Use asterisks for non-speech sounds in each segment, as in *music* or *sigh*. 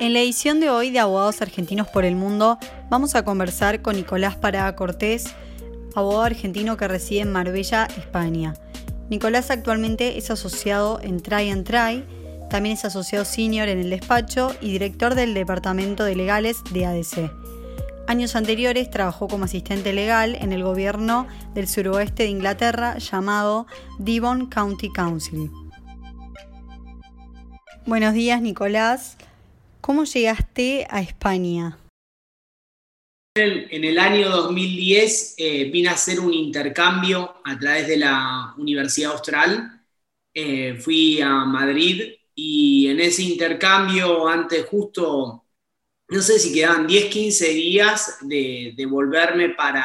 En la edición de hoy de Abogados Argentinos por el Mundo vamos a conversar con Nicolás Parada Cortés, abogado argentino que reside en Marbella, España. Nicolás actualmente es asociado en Try and Try, también es asociado senior en el despacho y director del Departamento de Legales de ADC. Años anteriores trabajó como asistente legal en el gobierno del suroeste de Inglaterra llamado Devon County Council. Buenos días, Nicolás. ¿Cómo llegaste a España? En el año 2010 eh, vine a hacer un intercambio a través de la Universidad Austral. Eh, fui a Madrid y en ese intercambio, antes justo, no sé si quedaban 10, 15 días de, volverme para,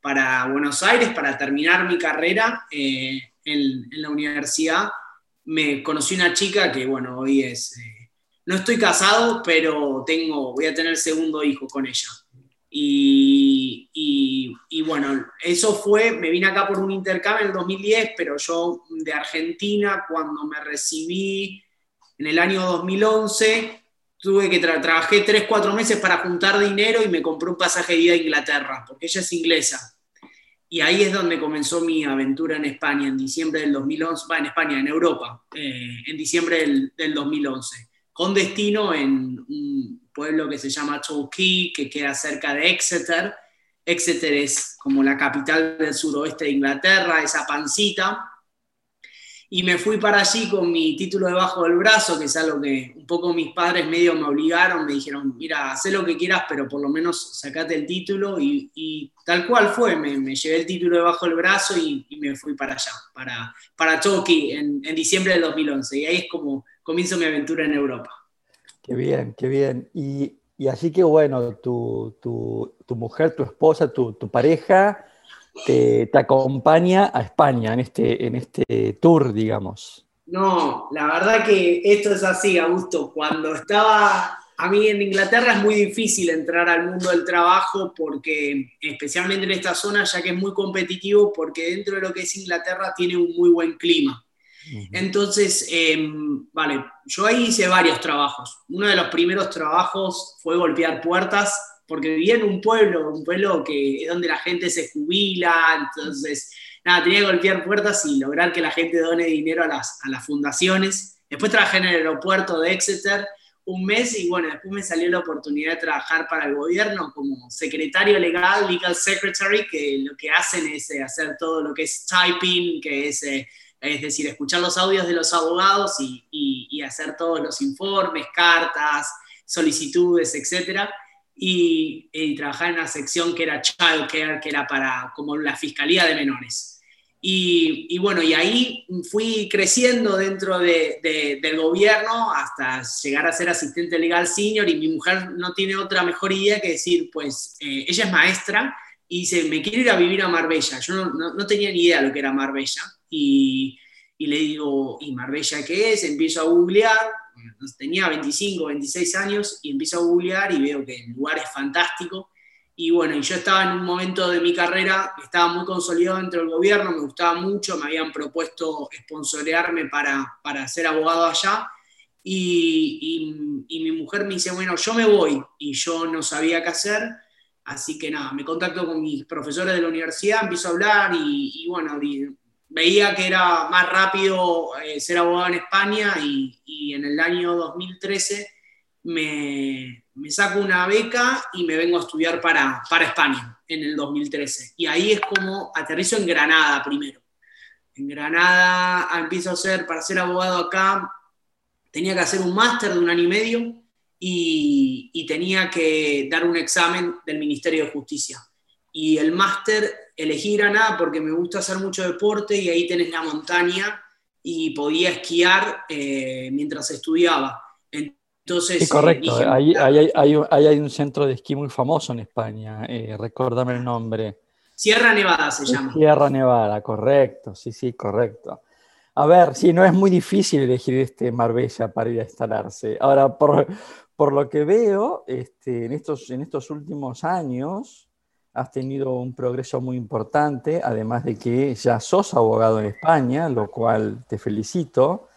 para, Buenos Aires para terminar mi carrera eh, en, en, la universidad, me conocí una chica que, bueno, hoy es no estoy casado, pero tengo, voy a tener segundo hijo con ella. Y, y, bueno, eso fue, me vine acá por un intercambio en el 2010, pero yo de Argentina, cuando me recibí en el año 2011, tuve que trabajé 3, 4 meses para juntar dinero y me compré un pasaje de ida a Inglaterra, porque ella es inglesa. Y ahí es donde comenzó mi aventura en España, en diciembre del 2011, va, en España, en Europa, eh, en diciembre del, del 2011 con destino en un pueblo que se llama Torquay, que queda cerca de Exeter. Exeter es como la capital del suroeste de Inglaterra, esa pancita. Y me fui para allí con mi título debajo del brazo, que es algo que un poco mis padres medio me obligaron, me dijeron, mira, haz lo que quieras, pero por lo menos sacate el título. Y, tal cual fue, me, llevé el título debajo del brazo y, me fui para allá, para, para en, en diciembre del 2011. Y ahí es como comienzo mi aventura en Europa. Qué bien, qué bien. Y, así que bueno, tu, mujer, tu esposa, tu, pareja te, acompaña a España en este, en este tour, digamos. No, la verdad que esto es así, Augusto. Cuando estaba a mí en Inglaterra es muy difícil entrar al mundo del trabajo porque, especialmente en esta zona, ya que es muy competitivo, porque dentro de lo que es Inglaterra tiene un muy buen clima. Entonces, em, vale, yo ahí hice varios trabajos. Uno de los primeros trabajos fue golpear puertas, porque vivía en un pueblo, un pueblo que es donde la gente se jubila, entonces, nada, tenía que golpear puertas y lograr que la gente done dinero a las, a las fundaciones. Después trabajé en el aeropuerto de Exeter un mes y bueno, después me salió la oportunidad de trabajar para el gobierno como secretario legal, legal secretary, que lo que hacen es eh, hacer todo lo que es typing, que es... Es decir, escuchar los audios de los abogados y, hacer todos los informes, cartas, solicitudes, etc. Y, trabajar en una sección que era Child Care, que era para como la Fiscalía de Menores. Y, bueno, y ahí fui creciendo dentro del gobierno hasta llegar a ser asistente legal senior y mi mujer no tiene otra mejor idea que decir, pues eh, ella es maestra y dice, me quiero ir a vivir a Marbella. Yo no, tenía ni idea de lo que era Marbella y, le digo, ¿y Marbella qué es? Empiezo a googlear, tenía 25, 26 años y empiezo a googlear y veo que el lugar es fantástico. Y bueno, y yo estaba en un momento de mi carrera, estaba muy consolidado dentro del gobierno, me gustaba mucho, me habían propuesto sponsorearme para, para ser abogado allá. Y, y, mi mujer me dice, bueno, yo me voy. Y yo no sabía qué hacer. Así que nada, me contacto con mis profesores de la universidad, empiezo a hablar y, y bueno, veía que era más rápido eh, ser abogado en España y, en el año 2013 me, saco una beca y me vengo a estudiar para, para España en el 2013. Y ahí es como aterrizo en Granada primero. En Granada empiezo a hacer, para ser abogado acá, tenía que hacer un máster de un año y medio y, y tenía que dar un examen del Ministerio de Justicia. Y el máster elegí Granada porque me gusta hacer mucho deporte y ahí tenés la montaña y podía esquiar eh, mientras estudiaba. Entonces, sí, correcto, ahí, hay, hay, un centro de esquí muy famoso en España, eh, recuérdame el nombre. Sierra Nevada se llama. Sierra Nevada, correcto, sí, sí, correcto. A ver, sí, no es muy difícil elegir este Marbella para ir a instalarse. Ahora, por, por lo que veo, este, en, estos, en estos últimos años, has tenido un progreso muy importante, además de que ya sos abogado en España, lo cual te felicito.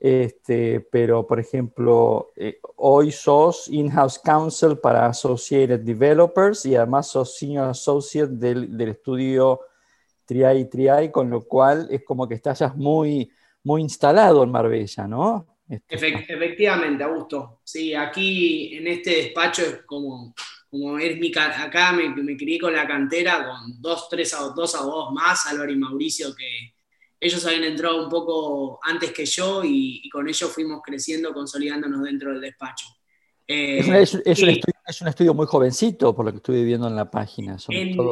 Este, pero, por ejemplo, eh, hoy sos in-house counsel para Associated Developers y además sos senior associate del, del estudio Triai Triai, con lo cual es como que estás muy, muy instalado en Marbella, ¿no? Este, efectivamente, Augusto. Sí, aquí en este despacho es como, como es mi, acá me, me crié con la cantera, con dos, tres, dos abogados más, Álvaro y Mauricio, que ellos habían entrado un poco antes que yo y, con ellos fuimos creciendo, consolidándonos dentro del despacho. Eh, es, un estudio, muy jovencito, por lo que estoy viendo en la página.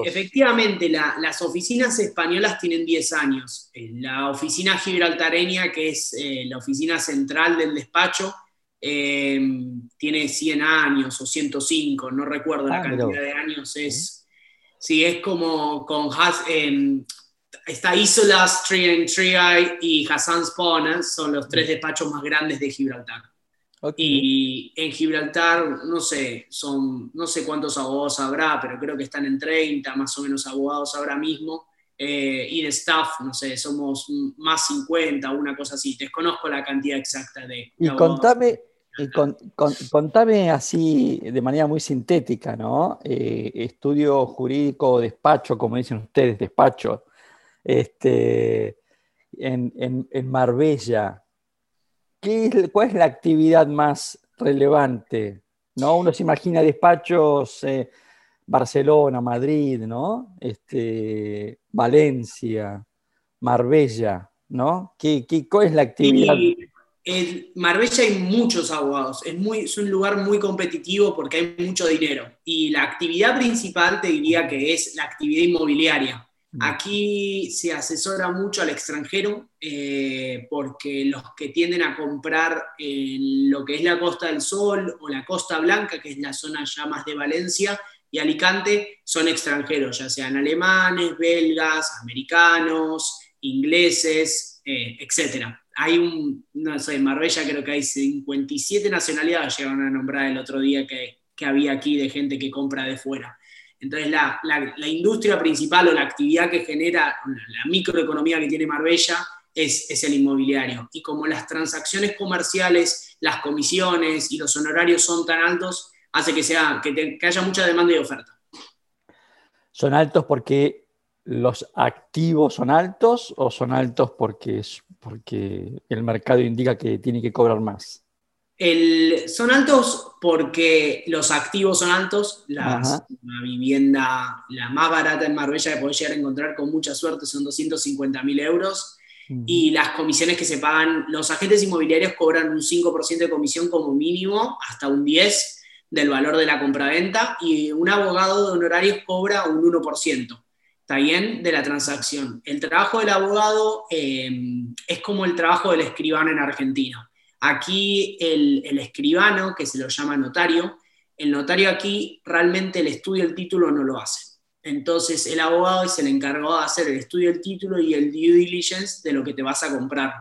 Efectivamente, las oficinas españolas tienen 10 años. La oficina gibraltareña, que es eh, la oficina central del despacho, eh, tiene 100 años o 105, no recuerdo la ah, cantidad de años. Es, sí. es como con está Isolas, Trian Triai y Hassan Spawner, son los tres despachos más grandes de Gibraltar. Y en Gibraltar, no sé, son, no sé cuántos abogados habrá, pero creo que están en 30 más o menos abogados ahora mismo. Eh, y de staff, no sé, somos más 50, una cosa así. Desconozco la cantidad exacta de. y contame, y contame así de manera muy sintética, ¿no? Eh, estudio jurídico, despacho, como dicen ustedes, despacho este, en, Marbella, ¿qué ¿cuál es la actividad más relevante? ¿No? Uno se imagina despachos eh, Barcelona, Madrid, ¿no? Este, Valencia, Marbella, ¿no? ¿Qué, cuál es la actividad? En Marbella hay muchos abogados, es, muy, es un lugar muy competitivo porque hay mucho dinero. Y la actividad principal te diría que es la actividad inmobiliaria. Mm. Aquí se asesora mucho al extranjero eh, porque los que tienden a comprar en lo que es la Costa del Sol o la Costa Blanca, que es la zona ya más de Valencia y Alicante, son extranjeros, ya sean alemanes, belgas, americanos, ingleses, eh, etc. Hay un, no sé, en Marbella creo que hay 57 nacionalidades, llegaron a nombrar el otro día que, que había aquí de gente que compra de fuera. Entonces, la, industria principal o la actividad que genera, la microeconomía que tiene Marbella es, el inmobiliario. Y como las transacciones comerciales, las comisiones y los honorarios son tan altos, hace que, sea, que, haya mucha demanda y oferta. ¿Son altos porque los activos son altos o son altos porque, porque el mercado indica que tiene que cobrar más? son altos porque los activos son altos. la vivienda, la más barata en Marbella que podés llegar a encontrar con mucha suerte son 250 mil euros. Y las comisiones que se pagan, los agentes inmobiliarios cobran un 5% de comisión como mínimo, hasta un 10% del valor de la compraventa, y un abogado de honorarios cobra un 1%. ¿Está bien? De la transacción. El trabajo del abogado eh, es como el trabajo del escribano en Argentina Aquí el, escribano, que se lo llama notario, el notario aquí realmente el estudio del título no lo hace. Entonces el abogado es el encargado de hacer el estudio del título y el due diligence de lo que te vas a comprar.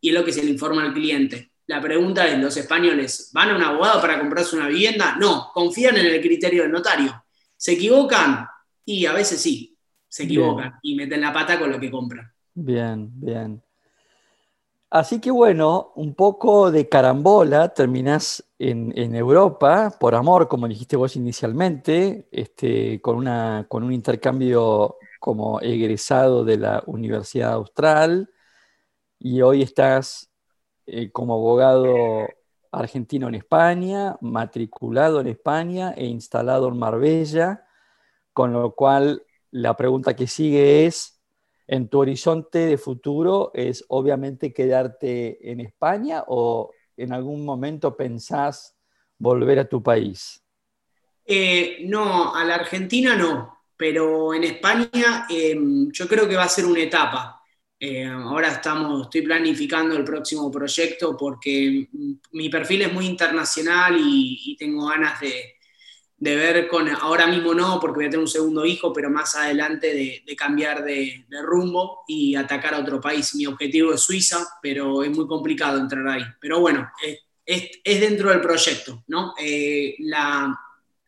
Y es lo que se le informa al cliente. La pregunta es, ¿los españoles van a un abogado para comprarse una vivienda? No, confían en el criterio del notario. ¿Se equivocan? Y a veces sí, se equivocan y meten la pata con lo que compran. Bien, bien. Así que bueno, un poco de carambola, terminás en, Europa, por amor, como dijiste vos inicialmente, este, con, una, con un intercambio como egresado de la Universidad Austral, y hoy estás eh, como abogado argentino en España, matriculado en España e instalado en Marbella, con lo cual la pregunta que sigue es, en tu horizonte de futuro es obviamente quedarte en España o en algún momento pensás volver a tu país? Eh, no, a la Argentina no, pero en España em, yo creo que va a ser una etapa. Eh, ahora estamos, estoy planificando el próximo proyecto porque mi perfil es muy internacional y tengo ganas de, de ver con, ahora mismo no, porque voy a tener un segundo hijo, pero más adelante de, cambiar de, rumbo y atacar a otro país. Mi objetivo es Suiza, pero es muy complicado entrar ahí. Pero bueno, es, dentro del proyecto, ¿no? Eh, la,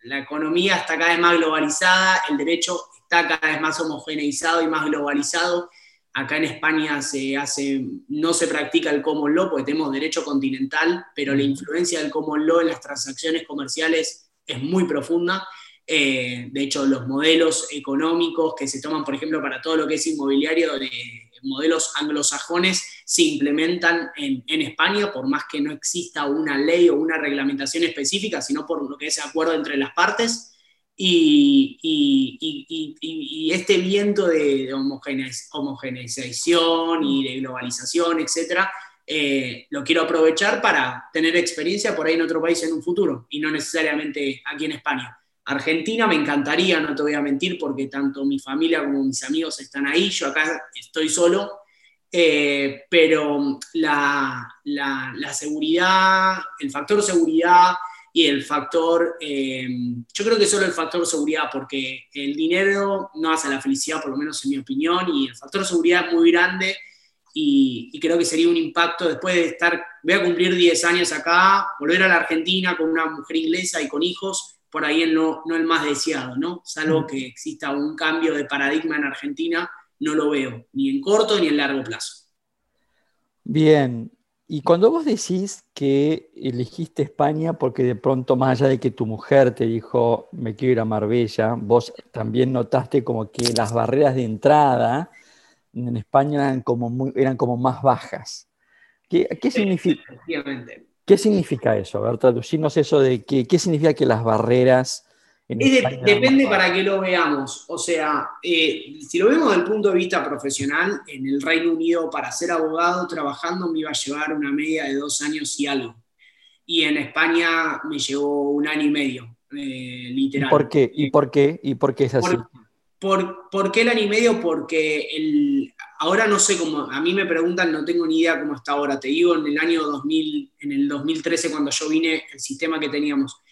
la, economía está cada vez más globalizada, el derecho está cada vez más homogeneizado y más globalizado, Acá en España se hace, no se practica el common law porque tenemos derecho continental, pero la influencia del common law en las transacciones comerciales es muy profunda. Eh, de hecho, los modelos económicos que se toman, por ejemplo, para todo lo que es inmobiliario de modelos anglosajones, se implementan en, en, España, por más que no exista una ley o una reglamentación específica, sino por lo que es acuerdo entre las partes. Y, este viento de, homogeneización y de globalización, etcétera, eh, lo quiero aprovechar para tener experiencia por ahí en otro país en un futuro y no necesariamente aquí en España. Argentina me encantaría, no te voy a mentir, porque tanto mi familia como mis amigos están ahí, yo acá estoy solo, eh, pero la, seguridad, el factor seguridad, y el factor, eh, yo creo que solo el factor seguridad, porque el dinero no hace la felicidad, por lo menos en mi opinión, y el factor seguridad es muy grande y, creo que sería un impacto después de estar, voy a cumplir 10 años acá, volver a la Argentina con una mujer inglesa y con hijos, por ahí no, no el más deseado, ¿no? Salvo mm. que exista un cambio de paradigma en Argentina, no lo veo, ni en corto ni en largo plazo. Bien, y cuando vos decís que elegiste España porque de pronto, más allá de que tu mujer te dijo, me quiero ir a Marbella, vos también notaste como que las barreras de entrada en España eran como, eran como más bajas. ¿Qué, qué significa, ¿Qué significa eso? A ver, traducirnos eso de qué, qué significa que las barreras depende para qué lo veamos. O sea, eh, si lo vemos desde el punto de vista profesional, en el Reino Unido para ser abogado trabajando me iba a llevar una media de dos años y algo. Y en España me llevó un año y medio, eh, literal. ¿Por qué? ¿Y por qué? ¿Y por qué es así? Por, por, qué el año y medio? Porque el, ahora no sé cómo, a mí me preguntan, no tengo ni idea cómo está ahora. Te digo, en el año 2000, en el 2013 cuando yo vine, el sistema que teníamos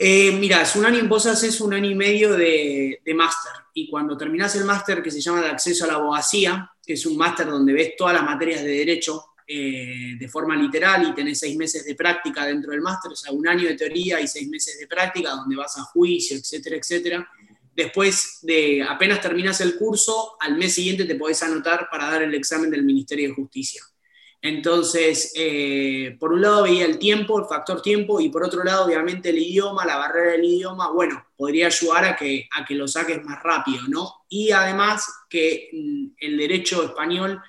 eh, mira, es un año, vos un año y medio de, máster y cuando terminás el máster que se llama de acceso a la abogacía, que es un máster donde ves todas las materias de derecho eh, de forma literal y tenés seis meses de práctica dentro del máster, o sea, un año de teoría y seis meses de práctica donde vas a juicio, etcétera, etcétera. Después de apenas terminas el curso, al mes siguiente te podés anotar para dar el examen del Ministerio de Justicia. Entonces, eh, por un lado veía el tiempo, el factor tiempo, y por otro lado, obviamente, el idioma, la barrera del idioma, bueno, podría ayudar a que, a que lo saques más rápido, ¿no? Y además que mm, el derecho español,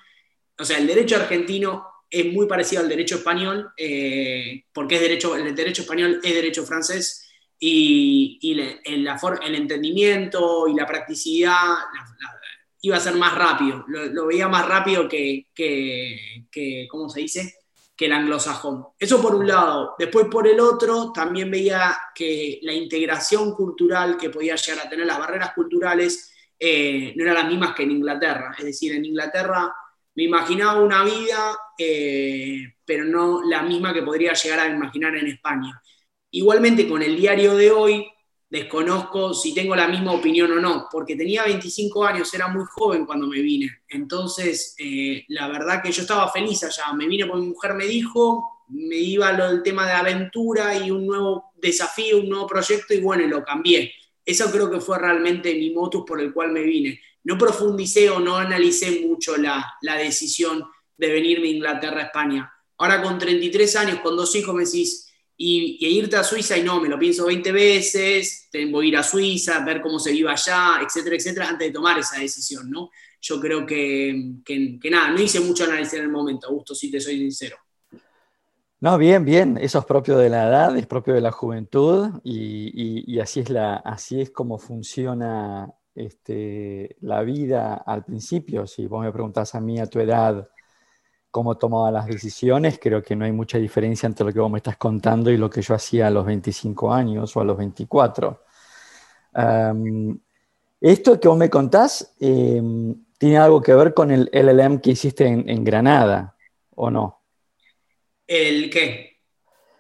o sea, el derecho argentino es muy parecido al derecho español, eh, porque es derecho, el derecho español es derecho francés, y, el, el, entendimiento y la practicidad, la, iba a ser más rápido, lo, veía más rápido que, que, ¿cómo se dice? Que el anglosajón. Eso por un lado. Después por el otro, también veía que la integración cultural que podía llegar a tener, las barreras culturales, eh, no eran las mismas que en Inglaterra. Es decir, en Inglaterra me imaginaba una vida, eh, pero no la misma que podría llegar a imaginar en España. Igualmente con el diario de hoy, desconozco si tengo la misma opinión o no, porque tenía 25 años, era muy joven cuando me vine. Entonces, eh, la verdad que yo estaba feliz allá. Me vine porque mi mujer me dijo, me iba lo del tema de aventura y un nuevo desafío, un nuevo proyecto, y bueno, lo cambié. Eso creo que fue realmente mi motus por el cual me vine. No profundicé o no analicé mucho la, la decisión de venirme a Inglaterra a España. Ahora con 33 años, con dos hijos, me decís, y, irte a Suiza y no, me lo pienso 20 veces, tengo que ir a Suiza, ver cómo se vive allá, etcétera, etcétera, antes de tomar esa decisión, ¿no? Yo creo que, que, nada, no hice mucho análisis en el momento, Augusto, si te soy sincero. No, bien, bien, eso es propio de la edad, es propio de la juventud y, y, así, es la, así es como funciona este, la vida al principio. Si vos me preguntás a mí a tu edad, cómo tomaba las decisiones, creo que no hay mucha diferencia entre lo que vos me estás contando y lo que yo hacía a los 25 años o a los 24. esto que vos me contás em, tiene algo que ver con el LLM que hiciste en, Granada, ¿o no? ¿El qué?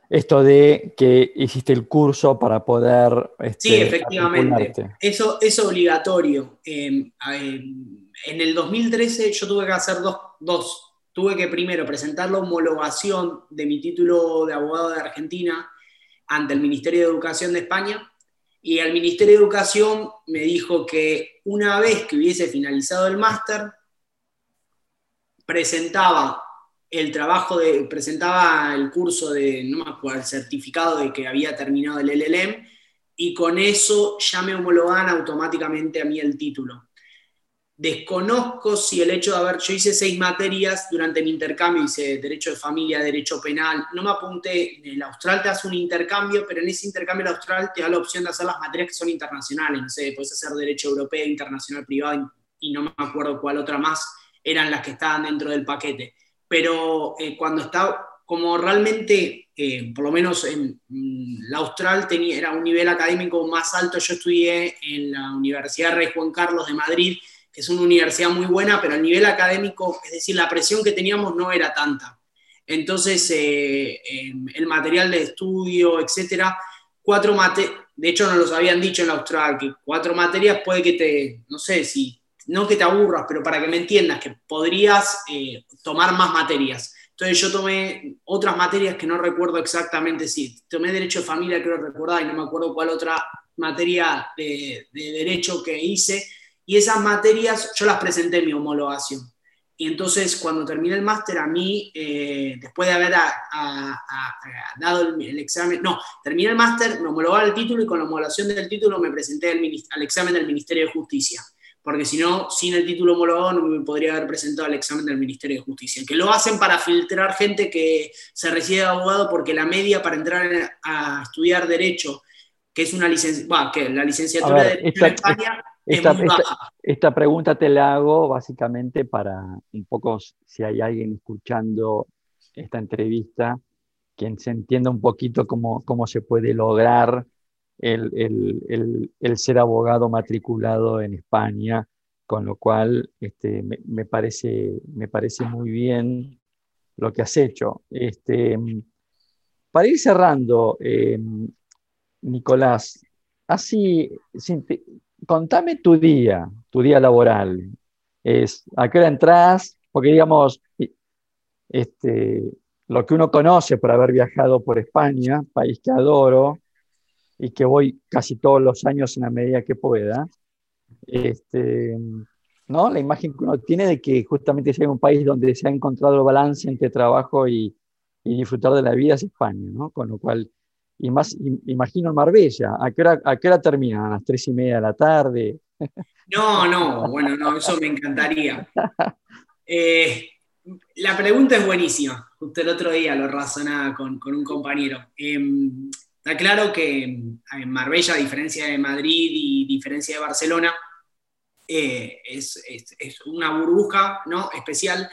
Esto de que hiciste el curso para poder... Este, sí, efectivamente. Eso es obligatorio. Em, em, en el 2013 yo tuve que hacer dos, dos tuve que primero presentar la homologación de mi título de abogado de Argentina ante el Ministerio de Educación de España y el Ministerio de Educación me dijo que una vez que hubiese finalizado el máster, presentaba el trabajo de, presentaba el curso de, no me acuerdo, el certificado de que había terminado el LLM y con eso ya me homologaban automáticamente a mí el título. Desconozco si el hecho de haber, yo hice seis materias durante mi intercambio, hice derecho de familia, derecho penal, no me apunté, el austral te hace un intercambio, pero en ese intercambio el austral te da la opción de hacer las materias que son internacionales, no sé, puedes hacer derecho europeo, internacional privado y no me acuerdo cuál otra más eran las que estaban dentro del paquete. Pero eh, cuando estaba, como realmente, eh, por lo menos en, la Austral tenía, era un nivel académico más alto, yo estudié en la Universidad Rey Juan Carlos de Madrid, es una universidad muy buena, pero el nivel académico, es decir, la presión que teníamos no era tanta. Entonces, eh, em, el material de estudio, etcétera, cuatro materias, de hecho nos los habían dicho en la Austral, que cuatro materias puede que te, no sé, si, no que te aburras, pero para que me entiendas, que podrías eh, tomar más materias. Entonces yo tomé otras materias que no recuerdo exactamente si, tomé Derecho de Familia, creo recordar, y no me acuerdo cuál otra materia de Derecho que hice, y esas materias yo las presenté en mi homologación. Y entonces cuando terminé el máster, a mí, eh, después de haber dado el, examen, no, terminé el máster, me homologaba el título y con la homologación del título me presenté al, examen del Ministerio de Justicia. Porque si no, sin el título homologado no me podría haber presentado al examen del Ministerio de Justicia. Que lo hacen para filtrar gente que se recibe de abogado porque la media para entrar a estudiar Derecho, que es una licencia, que la licenciatura de Derecho en España esta, pregunta te la hago básicamente para un poco, si hay alguien escuchando esta entrevista, quien se entienda un poquito cómo, cómo se puede lograr el, ser abogado matriculado en España, con lo cual este, me, parece, me parece muy bien lo que has hecho. Este, para ir cerrando, eh, Nicolás, así, contame tu día, tu día laboral. Es, ¿A qué hora entras? Porque digamos, este, lo que uno conoce por haber viajado por España, país que adoro y que voy casi todos los años en la medida que pueda, este, ¿no? la imagen que uno tiene de que justamente hay un país donde se ha encontrado el balance entre trabajo y, y disfrutar de la vida es España, ¿no? con lo cual y más, imagino en Marbella. ¿A qué, hora, ¿A terminan? ¿A las tres y media de la tarde? No, no, bueno, no, eso me encantaría. Eh, la pregunta es buenísima. Justo el otro día lo razonaba con, con un compañero. Em, está claro que en Marbella, a diferencia de Madrid y diferencia de Barcelona, eh, es, es, es, una burbuja ¿no? especial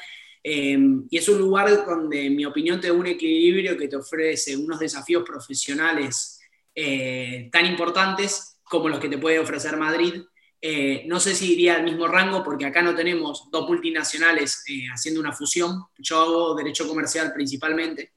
Em, y es un lugar donde, en mi opinión, te da un equilibrio que te ofrece unos desafíos profesionales eh, tan importantes como los que te puede ofrecer Madrid. Eh, no sé si iría al mismo rango porque acá no tenemos dos multinacionales eh, haciendo una fusión. Yo hago derecho comercial principalmente,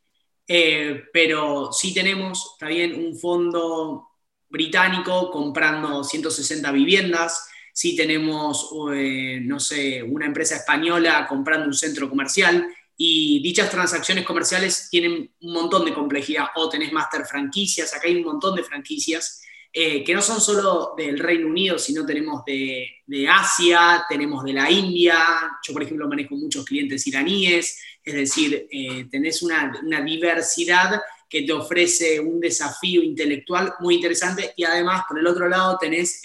pero sí tenemos también un fondo británico comprando 160 viviendas, si tenemos, eh, no sé, una empresa española comprando un centro comercial y dichas transacciones comerciales tienen un montón de complejidad. O tenés master franquicias, acá hay un montón de franquicias eh, que no son solo del Reino Unido, sino tenemos de, Asia, tenemos de la India. Yo, por ejemplo, manejo muchos clientes iraníes, es decir, eh, tenés una, una diversidad que te ofrece un desafío intelectual muy interesante y además, por el otro lado, tenés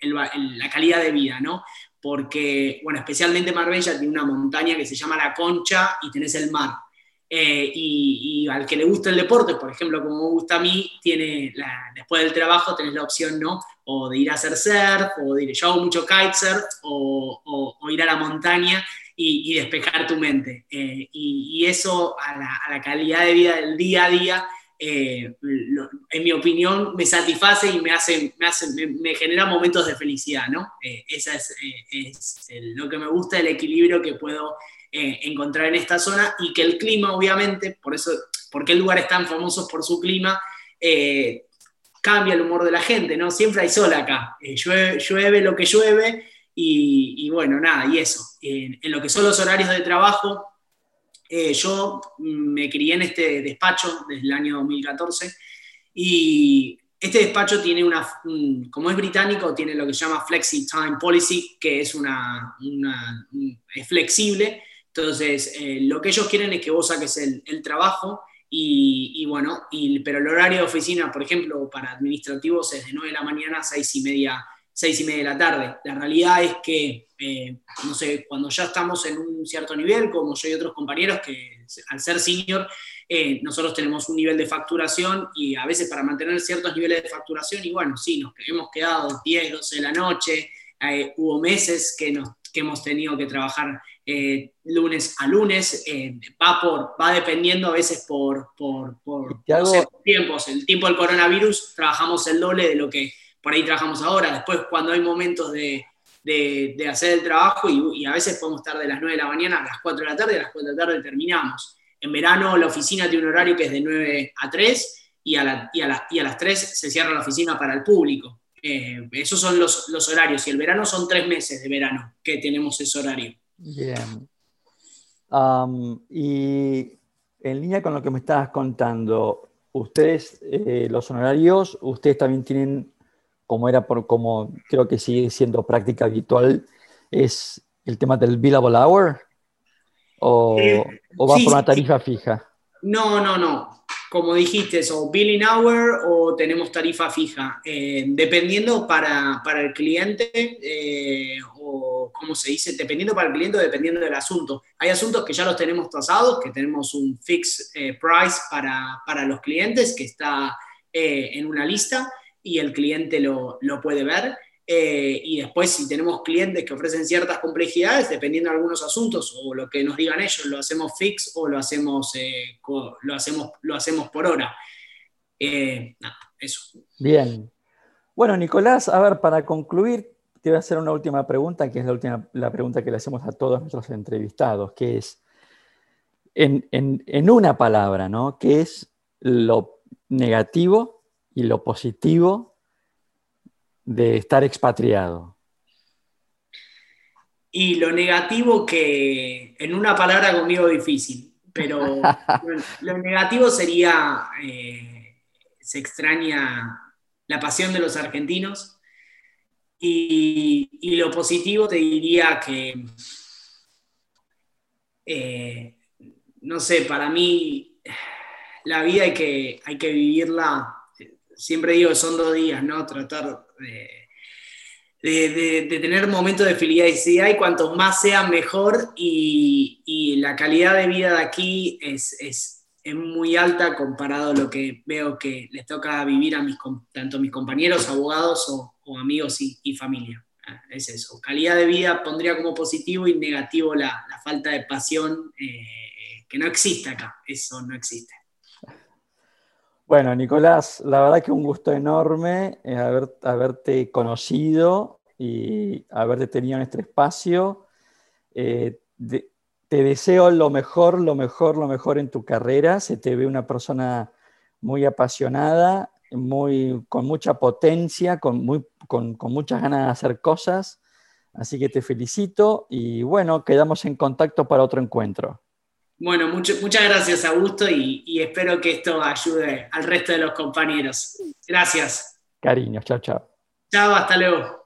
la calidad de vida, ¿no? Porque, bueno, especialmente Marbella tiene una montaña que se llama La Concha y tenés el mar. Eh, y, al que le gusta el deporte, por ejemplo, como me gusta a mí, tiene después del trabajo tenés la opción, ¿no? O de ir a hacer surf, o de ir, yo hago mucho kitesurf, o ir a la montaña y, despejar tu mente. Eh, y, eso a la, calidad de vida del día a día, eh, en mi opinión, me satisface y me, hace, me, hace, me, genera momentos de felicidad, ¿no? Eh, esa es, es lo que me gusta, el equilibrio que puedo encontrar en esta zona y que el clima, obviamente, por eso, porque el lugar es tan famoso por su clima, cambia el humor de la gente, ¿no? Siempre hay sol acá, llueve lo que llueve y, bueno, nada, y eso. En, lo que son los horarios de trabajo, eh, yo me crié en este despacho desde el año 2014 y este despacho tiene una, como es británico, tiene lo que se llama Flexi Time Policy, que es una, es flexible. Entonces, eh, lo que ellos quieren es que vos saques el, el trabajo y, bueno, y, pero el horario de oficina, por ejemplo, para administrativos es de 9 de la mañana a 6 y media, 6 y media de la tarde. La realidad es que, eh, no sé, cuando ya estamos en un cierto nivel, como yo y otros compañeros, que al ser senior, eh, nosotros tenemos un nivel de facturación y a veces para mantener ciertos niveles de facturación, y bueno, sí, nos hemos quedado 10, 12 de la noche, eh, hubo meses que, nos, que hemos tenido que trabajar eh, lunes a lunes, eh, va, por, va dependiendo a veces por, por, por tiempos. El tiempo del coronavirus trabajamos el doble de lo que por ahí trabajamos ahora. Después cuando hay momentos de, de, hacer el trabajo y, a veces podemos estar de las 9 de la mañana a las 4 de la tarde, a las 4 de la tarde terminamos. En verano la oficina tiene un horario que es de 9 a 3 y a, y a, y a las 3 se cierra la oficina para el público. Eh, esos son los, los horarios y el verano son tres meses de verano que tenemos ese horario. Bien. y en línea con lo que me estabas contando, ustedes, eh, los honorarios, ustedes también tienen, como era por, como creo que sigue siendo práctica habitual, es el tema del billable hour o, eh, o va por una tarifa fija. No, no, no. Como dijiste, o billing hour o tenemos tarifa fija, eh, dependiendo para, para, el cliente ¿cómo se dice? Dependiendo para el cliente o dependiendo del asunto. Hay asuntos que ya los tenemos tasados, que tenemos un fixed eh, price para, para, los clientes que está eh, en una lista y el cliente lo, lo puede ver. Eh, y después, si tenemos clientes que ofrecen ciertas complejidades, dependiendo de algunos asuntos o lo que nos digan ellos, lo hacemos fix o lo hacemos, lo hacemos, lo hacemos por hora. eso. Bien. Bueno, Nicolás, a ver, para concluir, te voy a hacer una última pregunta, que es la, última, la pregunta que le hacemos a todos nuestros entrevistados, que es, en, una palabra, ¿no? ¿Qué es lo negativo y lo positivo de estar expatriado? Y lo negativo que, en una palabra conmigo difícil, pero *laughs* lo negativo sería, eh, se extraña la pasión de los argentinos, y, lo positivo te diría que, eh, no sé, para mí la vida hay que, hay que vivirla, siempre digo son dos días, ¿no? Tratar de, de, tener momentos de felicidad y cuantos más sean mejor y, la calidad de vida de aquí es, es, es, muy alta comparado a lo que veo que les toca vivir a mis, tanto mis compañeros abogados o, amigos y, familia. Ah, es eso. Calidad de vida pondría como positivo y negativo la, falta de pasión, eh, que no existe acá. Eso no existe. Bueno, Nicolás, la verdad que un gusto enorme eh, haber, haberte conocido y haberte tenido en este espacio. Eh, te deseo lo mejor, lo mejor, lo mejor en tu carrera. Se te ve una persona muy apasionada muy, con mucha potencia, con, muy, con, muchas ganas de hacer cosas. Así que te felicito y bueno, quedamos en contacto para otro encuentro. Bueno, muchas gracias Augusto y, y espero que esto ayude al resto de los compañeros. Gracias. Cariños, chao, chao. Chao, hasta luego.